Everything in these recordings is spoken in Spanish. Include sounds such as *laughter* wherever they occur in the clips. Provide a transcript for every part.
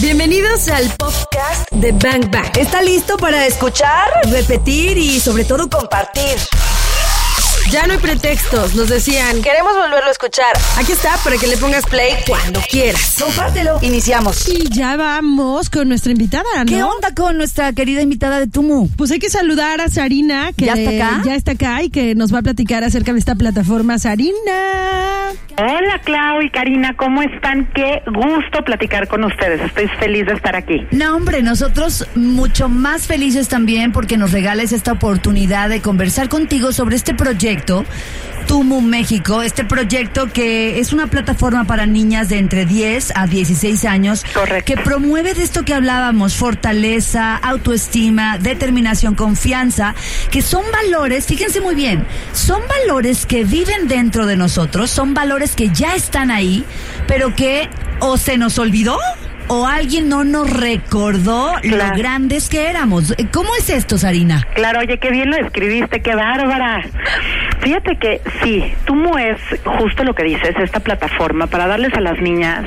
Bienvenidos al podcast de Bang Bang. ¿Está listo para escuchar, repetir y sobre todo compartir? Ya no hay pretextos, nos decían. Queremos volverlo a escuchar. Aquí está para que le pongas play cuando quieras. Compártelo. Iniciamos. Y ya vamos con nuestra invitada, ¿no? ¿Qué onda con nuestra querida invitada de Tumu? Pues hay que saludar a Sarina, que ¿Ya está acá? ya está acá y que nos va a platicar acerca de esta plataforma Sarina. Hola Clau y Karina, ¿cómo están? Qué gusto platicar con ustedes. Estoy feliz de estar aquí. No, hombre, nosotros mucho más felices también porque nos regales esta oportunidad de conversar contigo sobre este proyecto, Tumu México, este proyecto que es una plataforma para niñas de entre 10 a 16 años, Correcto. que promueve de esto que hablábamos, fortaleza, autoestima, determinación, confianza, que son valores, fíjense muy bien, son valores que viven dentro de nosotros, son valores que ya están ahí, pero que o se nos olvidó o alguien no nos recordó Claro. lo grandes que éramos. ¿Cómo es esto, Sarina? Claro, oye, qué bien lo escribiste, qué bárbara. Fíjate que sí, Tumo es justo lo que dices, esta plataforma para darles a las niñas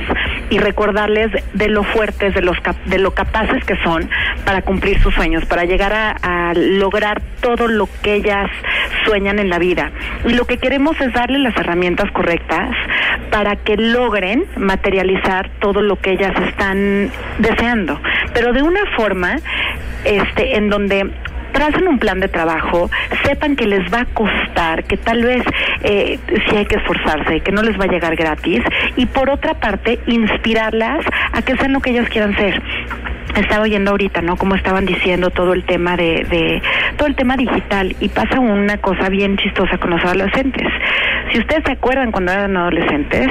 y recordarles de lo fuertes, de, los de lo capaces que son para cumplir sus sueños, para llegar a, a lograr todo lo que ellas sueñan en la vida. Y lo que queremos es darles las herramientas correctas para que logren materializar todo lo que ellas están deseando, pero de una forma este en donde tracen un plan de trabajo, sepan que les va a costar, que tal vez eh, sí hay que esforzarse, que no les va a llegar gratis, y por otra parte, inspirarlas a que sean lo que ellas quieran ser estaba oyendo ahorita, ¿no? Como estaban diciendo todo el tema de, de todo el tema digital y pasa una cosa bien chistosa con los adolescentes. Si ustedes se acuerdan cuando eran adolescentes,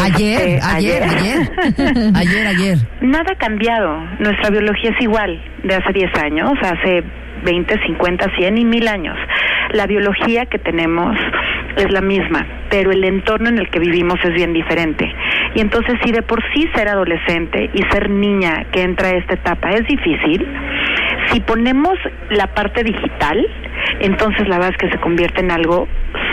Ayer, este, ayer, ayer, ayer, *laughs* ayer. Nada ha cambiado. Nuestra biología es igual de hace 10 años, hace 20, 50, 100 y 1000 años. La biología que tenemos es la misma, pero el entorno en el que vivimos es bien diferente. Y entonces si de por sí ser adolescente y ser niña que entra a esta etapa es difícil, si ponemos la parte digital, entonces la verdad es que se convierte en algo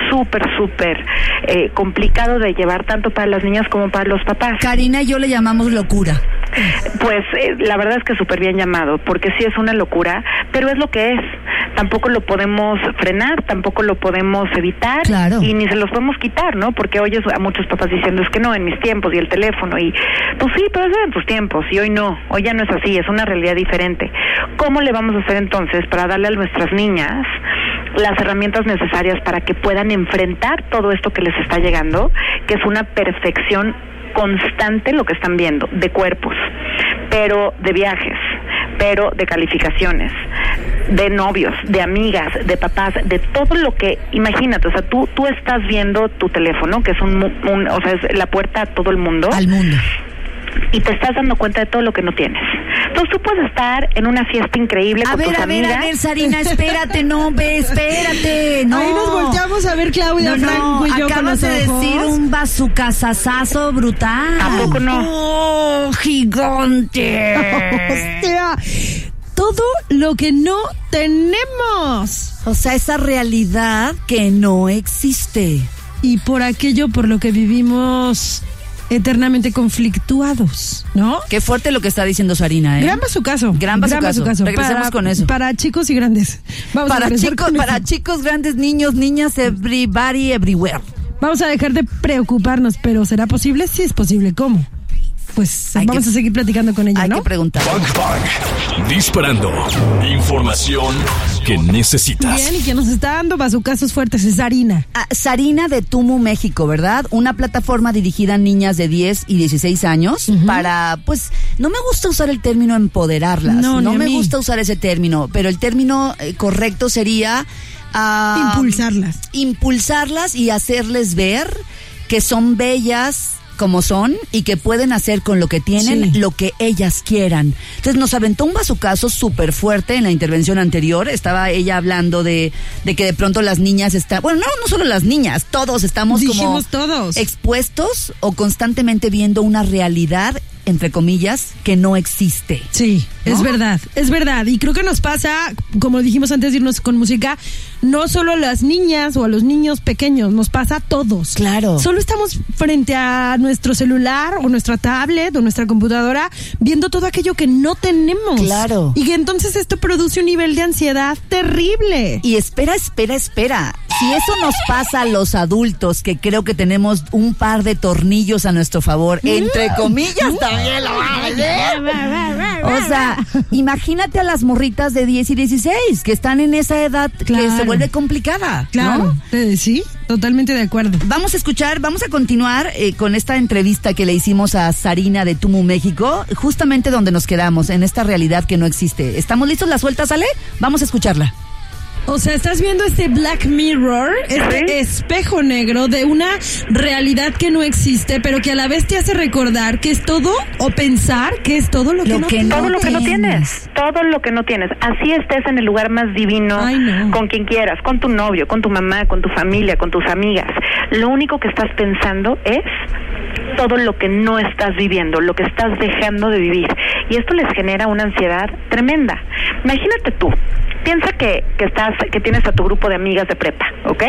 súper, súper eh, complicado de llevar tanto para las niñas como para los papás. Karina y yo le llamamos locura. Pues eh, la verdad es que súper bien llamado, porque sí es una locura, pero es lo que es. Tampoco lo podemos frenar, tampoco lo podemos evitar Claro. y ni se los podemos quitar, ¿no? Porque oyes a muchos papás diciendo es que no, en mis tiempos y el teléfono y pues sí, pero eso era en tus tiempos y hoy no, hoy ya no es así, es una realidad diferente. ¿Cómo le vamos a hacer entonces para darle a nuestras niñas las herramientas necesarias para que puedan enfrentar todo esto que les está llegando, que es una perfección constante lo que están viendo, de cuerpos, pero de viajes, pero de calificaciones, de novios, de amigas, de papás, de todo lo que, imagínate, o sea, tú, tú estás viendo tu teléfono, que es un, un- o sea, es la puerta a todo el mundo, Al mundo. y te estás dando cuenta de todo lo que no tienes. Tú puedes estar en una fiesta increíble A con ver, tus a ver, amigas. a ver, Sarina, espérate, no, ve, espérate, no. Ahí nos volteamos a ver Claudia, No, Franco y yo con acabas los de ojos. decir un bazucazazazo brutal. ¿A poco no? ¡Oh, gigante! *laughs* Hostia, todo lo que no tenemos. o sea, esa realidad que no existe. Y por aquello por lo que vivimos eternamente conflictuados, ¿no? Qué fuerte lo que está diciendo Sarina, ¿eh? Gran bazucazo. Gran bazucazo. Regresemos Para- con eso. Para chicos y grandes. Vamos a para regresar chicos, para eso. chicos, grandes, niños, niñas, everybody, everywhere. Vamos a dejar de preocuparnos, pero ¿será posible? Sí es posible. ¿Cómo? Pues Hay vamos que- a seguir platicando con ella, Hay ¿no? que preguntar. Bang Bang. Disparando. Información que necesitas. Bien, y quien nos está dando bazucazos fuertes es Sarina. Ah, Sarina de Tumu México, ¿verdad? Una plataforma dirigida a niñas de 10 y 16 años para, pues, no me gusta usar el término empoderarlas. No, a me gusta usar ese término, pero el término eh, correcto sería... ah, Impulsarlas. Impulsarlas y hacerles ver que son bellas como son y que pueden hacer con lo que tienen Sí. lo que ellas quieran. Entonces nos aventó un bazucazo súper fuerte en la intervención anterior. Estaba ella hablando de, de que de pronto las niñas están, bueno, no, no solo las niñas, todos estamos como todos. expuestos o constantemente viendo una realidad entre comillas, que no existe. Sí, es verdad, es verdad. Y creo que nos pasa, como dijimos antes de irnos con música, no solo a las niñas o a los niños pequeños, nos pasa a todos. Claro. Solo estamos frente a nuestro celular o nuestra tablet o nuestra computadora viendo todo aquello que no tenemos. Claro. Y que entonces esto produce un nivel de ansiedad terrible. Y espera, espera, espera. Si eso nos pasa a los adultos, que creo que tenemos un par de tornillos a nuestro favor, entre comillas también lo vale. O sea, imagínate a las morritas de 10 y 16 que están en esa edad que se vuelve complicada. ¿no? Claro. Eh, sí, totalmente de acuerdo. Vamos a escuchar, vamos a continuar eh, con esta entrevista que le hicimos a Sarina de Tumu México, justamente donde nos quedamos, en esta realidad que no existe. ¿Estamos listos? ¿La suelta sale? Vamos a escucharla. O sea, estás viendo este Black Mirror, este Sí. espejo negro de una realidad que no existe, pero que a la vez te hace recordar que es todo o pensar que es todo lo que Lo no que no todo lo que no tienes. tienes, todo lo que no tienes. Así estés en el lugar más divino, Ay, no. con quien quieras, con tu novio, con tu mamá, con tu familia, con tus amigas. Lo único que estás pensando es todo lo que no estás viviendo, lo que estás dejando de vivir. Y esto les genera una ansiedad tremenda. Imagínate tú, piensa que, que estás, que tienes a tu grupo de amigas de prepa, ¿ok?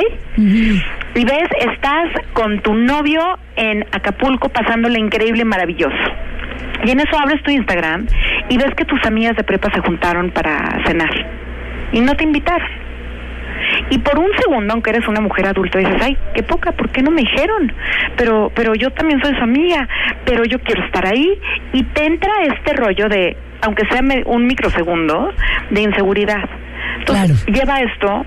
Y ves, estás con tu novio en Acapulco pasándole increíble y maravilloso. Y en eso abres tu Instagram y ves que tus amigas de prepa se juntaron para cenar y no te invitaron. Y por un segundo, aunque eres una mujer adulta, dices, ay, qué poca, ¿por qué no me dijeron? Pero, pero yo también soy su amiga, pero yo quiero estar ahí. Y te entra este rollo de, aunque sea un microsegundo, de inseguridad. Entonces, lleva esto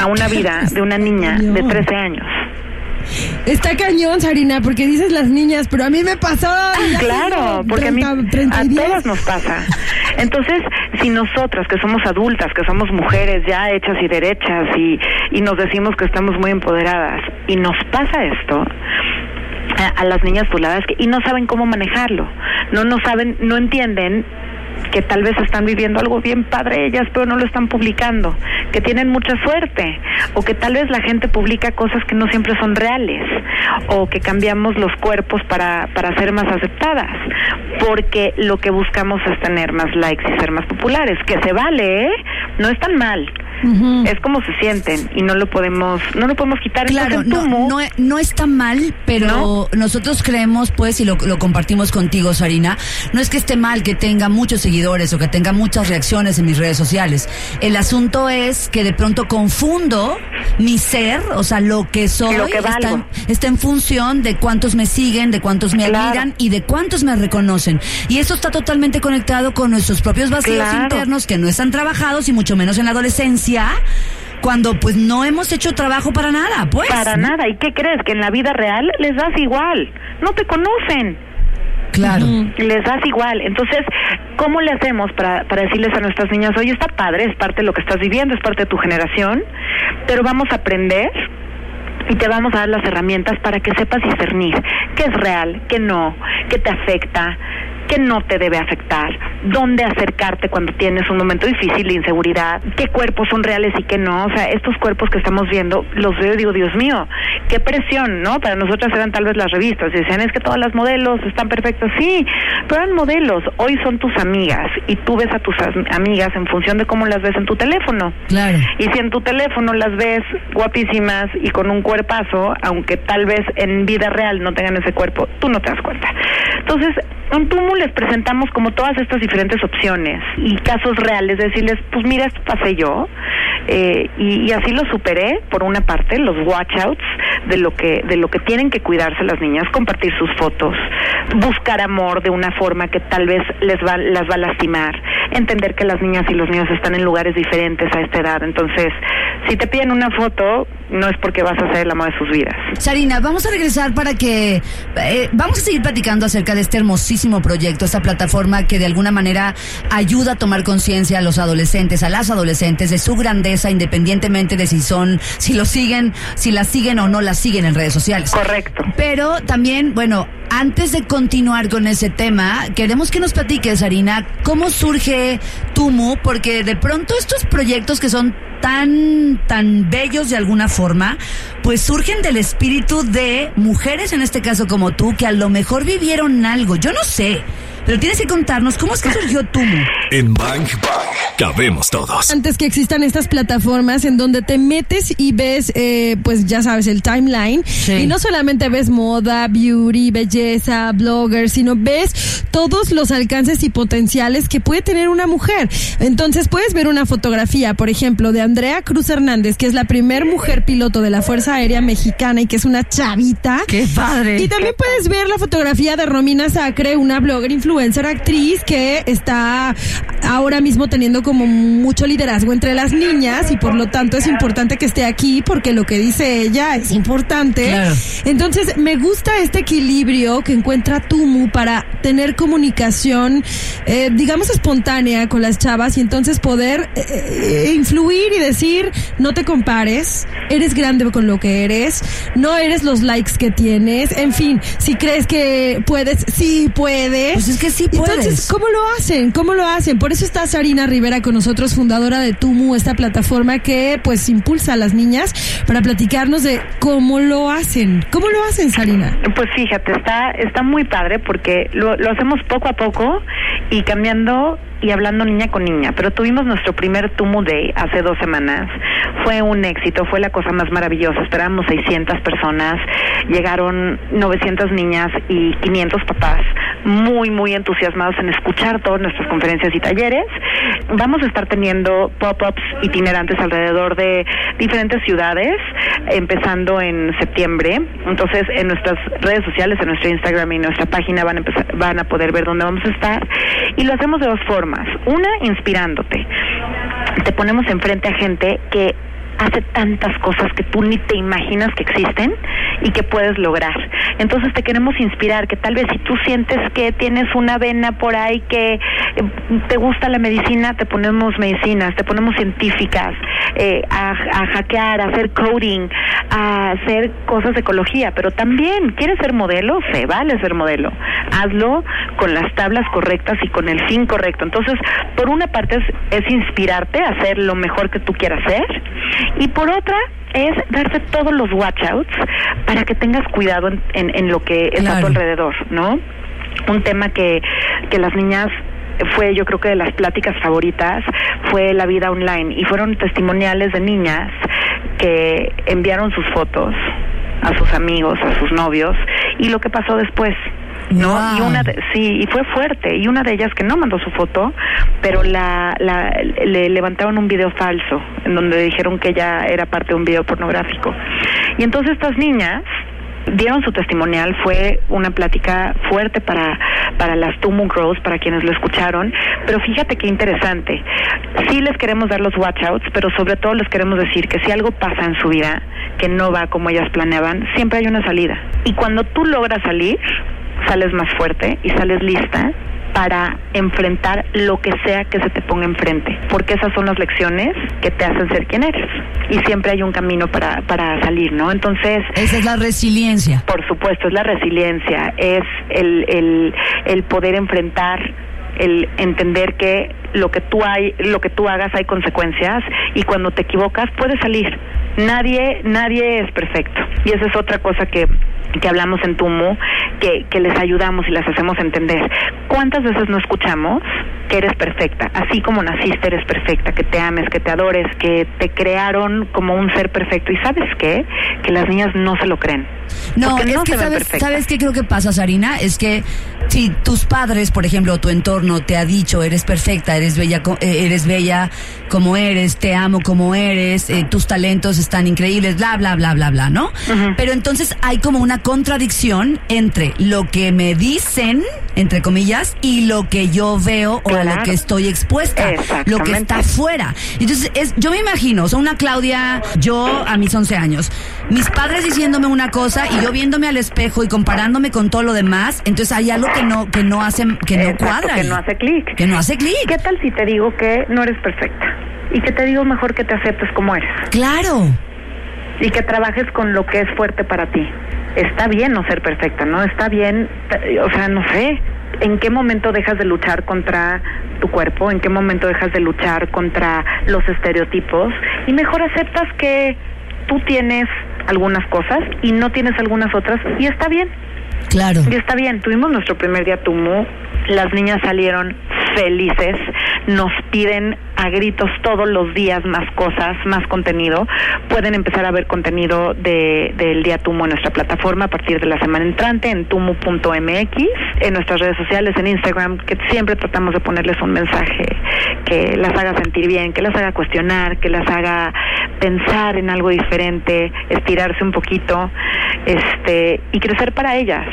a una vida *laughs* de una niña de cañón. 13 años. Está cañón, Sarina, porque dices las niñas, pero a mí me pasó. ya Claro, porque a mí 30, 30 a y 10. todas nos pasa. Entonces, si nosotras que somos adultas, que somos mujeres ya hechas y derechas y, y nos decimos que estamos muy empoderadas y nos pasa esto a, a las niñas tuladas que, y no saben cómo manejarlo, no no saben, no entienden que tal vez están viviendo algo bien padre ellas, pero no lo están publicando, que tienen mucha suerte, o que tal vez la gente publica cosas que no siempre son reales, o que cambiamos los cuerpos para, para ser más aceptadas, porque lo que buscamos es tener más likes y ser más populares, que se vale, ¿eh? No es tan mal. Es como se sienten y no lo podemos no lo podemos quitar Claro, Entonces, no, Tumu- no, no está mal, pero ¿No? nosotros creemos, pues, y lo, lo compartimos contigo, Sarina, no es que esté mal que tenga muchos seguidores o que tenga muchas reacciones en mis redes sociales. El asunto es que de pronto confundo mi ser, o sea, lo que soy, Lo que está, en, está en función de cuántos me siguen, de cuántos me Claro. admiran y de cuántos me reconocen. Y eso está totalmente conectado con nuestros propios vacíos Claro. internos que no están trabajados y mucho menos en la adolescencia. Cuando pues no hemos hecho trabajo para nada, pues. Para ¿no? nada. ¿Y qué crees? Que en la vida real les das igual. No te conocen. Claro. Les das igual. Entonces, ¿cómo le hacemos para, para decirles a nuestras niñas, oye, está padre, es parte de lo que estás viviendo, es parte de tu generación, pero vamos a aprender y te vamos a dar las herramientas para que sepas discernir qué es real, qué no, qué te afecta, qué no te debe afectar, dónde acercarte cuando tienes un momento difícil de inseguridad, qué cuerpos son reales y qué no. O sea, estos cuerpos que estamos viendo, los veo y digo, Dios mío, qué presión, ¿no? Para nosotras eran tal vez las revistas y decían, es que todas las modelos están perfectas. Sí, pero eran modelos. Hoy son tus amigas y tú ves a tus as- amigas en función de cómo las ves en tu teléfono. Claro. Y si en tu teléfono las ves guapísimas y con un cuerpazo, aunque tal vez en vida real no tengan ese cuerpo, tú no te das cuenta. Entonces, en Tumu les presentamos como todas estas diferentes opciones y casos reales, decirles, pues mira, esto pasé yo, eh, y, y así lo superé, por una parte, los watchouts de lo que, de lo que tienen que cuidarse las niñas, compartir sus fotos, buscar amor de una forma que tal vez les va, las va a lastimar, entender que las niñas y los niños están en lugares diferentes a esta edad. Entonces, si te piden una foto, no es porque vas a ser el amor de sus vidas. Sarina, vamos a regresar para que eh, vamos a seguir platicando acerca de este hermosísimo proyecto, esta plataforma que de alguna manera ayuda a tomar conciencia a los adolescentes, a las adolescentes de su grandeza, independientemente de si son, si lo siguen, si la siguen o no la siguen en redes sociales. Correcto. Pero también, bueno, antes de continuar con ese tema, queremos que nos platiques, Arina, cómo surge Tumu, porque de pronto estos proyectos que son tan, tan bellos de alguna forma, pues surgen del espíritu de mujeres, en este caso como tú, que a lo mejor vivieron algo, yo no sé, pero tienes que contarnos cómo es que surgió Tumu. En Bang Bang cabemos todos. Antes que existan estas plataformas en donde te metes y ves, eh, pues ya sabes, el timeline. Sí. Y no solamente ves moda, beauty, belleza, bloggers, sino ves todos los alcances y potenciales que puede tener una mujer. Entonces puedes ver una fotografía, por ejemplo, de Andrea Cruz Hernández, que es la primer mujer piloto de la Fuerza Aérea Mexicana y que es una chavita. ¡Qué padre! Y también puedes ver la fotografía de Romina Sacre, una blogger, influencer, actriz que está ahora mismo teniendo como mucho liderazgo entre las niñas y por lo tanto es importante que esté aquí porque lo que dice ella es importante. Claro. Entonces me gusta este equilibrio que encuentra Tumu para tener comunicación, eh, digamos, espontánea con las chavas y entonces poder eh, eh, influir y decir, no te compares, eres grande con lo que eres, no eres los likes que tienes, en fin, si crees que puedes, sí puedes. Pues es que sí puedes. Entonces, ¿cómo lo hacen? ¿Cómo lo hacen? Por eso está Sarina Rivera con nosotros, fundadora de Tumu, esta plataforma que pues impulsa a las niñas para platicarnos de cómo lo hacen. ¿Cómo lo hacen, Sarina? Pues fíjate, está, está muy padre porque lo, lo hacemos poco a poco y cambiando y hablando niña con niña. Pero tuvimos nuestro primer Tumu Day hace dos semanas. Fue un éxito, fue la cosa más maravillosa. Esperábamos 600 personas, llegaron 900 niñas y 500 papás muy, muy entusiasmados en escuchar todas nuestras conferencias y talleres. Vamos a estar teniendo pop-ups itinerantes alrededor de diferentes ciudades, empezando en septiembre. Entonces, en nuestras redes sociales, en nuestro Instagram y nuestra página van a, empezar, van a poder ver dónde vamos a estar. Y lo hacemos de dos formas. Una, inspirándote. Te ponemos enfrente a gente que hace tantas cosas que tú ni te imaginas que existen y que puedes lograr. Entonces te queremos inspirar que tal vez si tú sientes que tienes una vena por ahí que eh, te gusta la medicina, te ponemos medicinas, te ponemos científicas, eh, a, a hackear, a hacer coding, a hacer cosas de ecología, pero también quieres ser modelo, se vale ser modelo. Hazlo con las tablas correctas y con el fin correcto. Entonces, por una parte es, es inspirarte a hacer lo mejor que tú quieras hacer y por otra es darte todos los watch outs para que tengas cuidado en, en, en lo que está a Claro. tu alrededor, ¿no? Un tema que, que las niñas fue yo creo que de las pláticas favoritas fue la vida online y fueron testimoniales de niñas que enviaron sus fotos a sus amigos, a sus novios y lo que pasó después. ¿No? Wow. Y una de- sí, y fue fuerte. Y una de ellas que no mandó su foto, pero la, la, le levantaron un video falso, en donde dijeron que ella era parte de un video pornográfico. Y entonces estas niñas dieron su testimonial, fue una plática fuerte para, para las Tumu Girls, para quienes lo escucharon, pero fíjate qué interesante. Sí les queremos dar los watch outs, pero sobre todo les queremos decir que si algo pasa en su vida que no va como ellas planeaban, siempre hay una salida. Y cuando tú logras salir, sales más fuerte y sales lista para enfrentar lo que sea que se te ponga enfrente, porque esas son las lecciones que te hacen ser quien eres. Y siempre hay un camino para, para salir, ¿no? Entonces, Esa es la resiliencia. por supuesto, es la resiliencia, es el, el, el poder enfrentar, el entender que lo que tú hay, lo que tú hagas hay consecuencias y cuando te equivocas puedes salir. Nadie, nadie es perfecto. Y esa es otra cosa que que hablamos en Tumu, que, que les ayudamos y las hacemos entender. ¿Cuántas veces no escuchamos que eres perfecta? Así como naciste eres perfecta, que te ames, que te adores, que te crearon como un ser perfecto. ¿Y sabes qué? Que las niñas no se lo creen. No, es no que sabes. ¿sabes qué creo que pasa, Sarina? Es que si tus padres, por ejemplo, o tu entorno te ha dicho, eres perfecta, eres bella, co- eh, eres bella como eres, te amo como eres, eh, tus talentos están increíbles, bla, bla, bla, bla, bla, ¿no? Pero entonces hay como una contradicción entre lo que me dicen, entre comillas, y lo que yo veo o a lo que estoy expuesta, lo que está afuera. Entonces, es, yo me imagino, o sea, una Claudia, yo a mis 11 años, mis padres diciéndome una cosa y yo viéndome al espejo y comparándome con todo lo demás, entonces hay algo que no, que no hace, que no Exacto, cuadra. que ahí. no hace clic. Que no hace clic. ¿Qué tal si te digo que no eres perfecta? Y que te digo mejor que te aceptes como eres. Claro. Y que trabajes con lo que es fuerte para ti. Está bien no ser perfecta, ¿no? Está bien, t- o sea, no sé, ¿en qué momento dejas de luchar contra tu cuerpo? ¿En qué momento dejas de luchar contra los estereotipos? Y mejor aceptas que tú tienes algunas cosas y no tienes algunas otras y está bien. Claro. Y está bien, tuvimos nuestro primer día Tumu, las niñas salieron felices, nos piden a gritos todos los días más cosas, más contenido. Pueden empezar a ver contenido de, del día Tumu en nuestra plataforma a partir de la semana entrante en tumu.mx, en nuestras redes sociales, en Instagram, que siempre tratamos de ponerles un mensaje que las haga sentir bien, que las haga cuestionar, que las haga pensar en algo diferente, estirarse un poquito, este, y crecer para ellas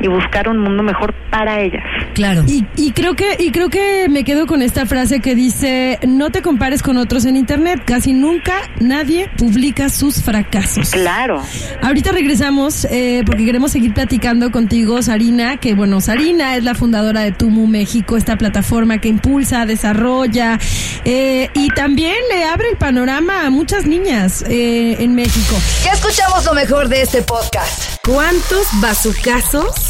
y buscar un mundo mejor para ellas. Claro. Y, y creo que y creo que me quedo con esta frase que dice no te compares con otros en internet casi nunca nadie publica sus fracasos Claro. ahorita regresamos eh, porque queremos seguir platicando contigo Sarina que bueno Sarina es la fundadora de Tumu México esta plataforma que impulsa desarrolla eh, y también le abre el panorama a muchas niñas eh, en México Ya escuchamos lo mejor de este podcast. ¿Cuántos bazucazos